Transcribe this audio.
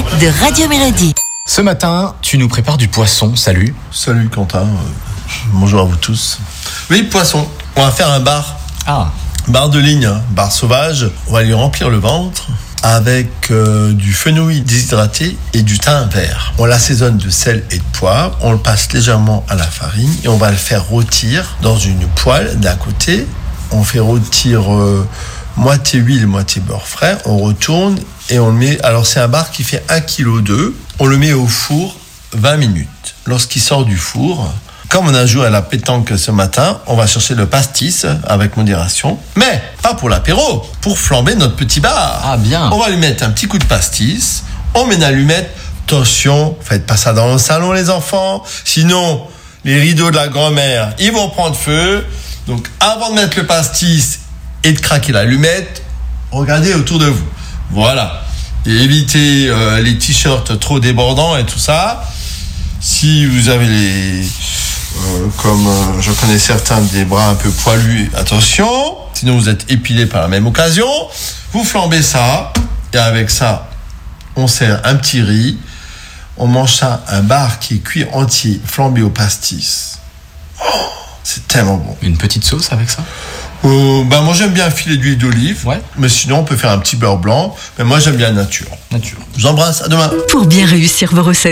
de Radio Mélodie. Ce matin, tu nous prépares du poisson. Salut. Salut Quentin, Euh, bonjour à vous tous. Oui, poisson, on va faire un bar, Ah, bar de ligne, hein, bar sauvage. On va lui remplir le ventre avec euh, du fenouil déshydraté et du thym vert. On l'assaisonne de sel et de poivre, on le passe légèrement à la farine et on va le faire rôtir dans une poêle d'un côté. On fait rôtir euh, moitié huile, moitié beurre frais. On retourne et on le met. Alors c'est un bar qui fait 1,2 kg. On le met au four 20 minutes. Lorsqu'il sort du four, comme on a joué à la pétanque ce matin, on va chercher le pastis avec modération. Mais pas pour l'apéro, pour flamber notre petit bar. Ah, bien. On va lui mettre un petit coup de pastis. On met une allumette. Attention, faites pas ça dans le salon les enfants. Sinon, les rideaux de la grand-mère, ils vont prendre feu. Donc avant de mettre le pastis et de craquer l'allumette, regardez autour de vous. Voilà. Et évitez euh, les t-shirts trop débordants et tout ça. Si vous avez les, euh, comme euh, je connais certains, des bras un peu poilus, attention. Sinon vous êtes épilé par la même occasion. Vous flambez ça et avec ça, on sert un petit riz. On mange ça, un bar qui est cuit entier, flambé au pastis. Oh, c'est tellement bon. une petite sauce avec ça? Euh, bah moi j'aime bien un filet d'huile d'olive. Ouais. Mais sinon on peut faire un petit beurre blanc. Mais moi j'aime bien la nature. Nature. Je vous embrasse, à demain. Pour bien réussir vos recettes,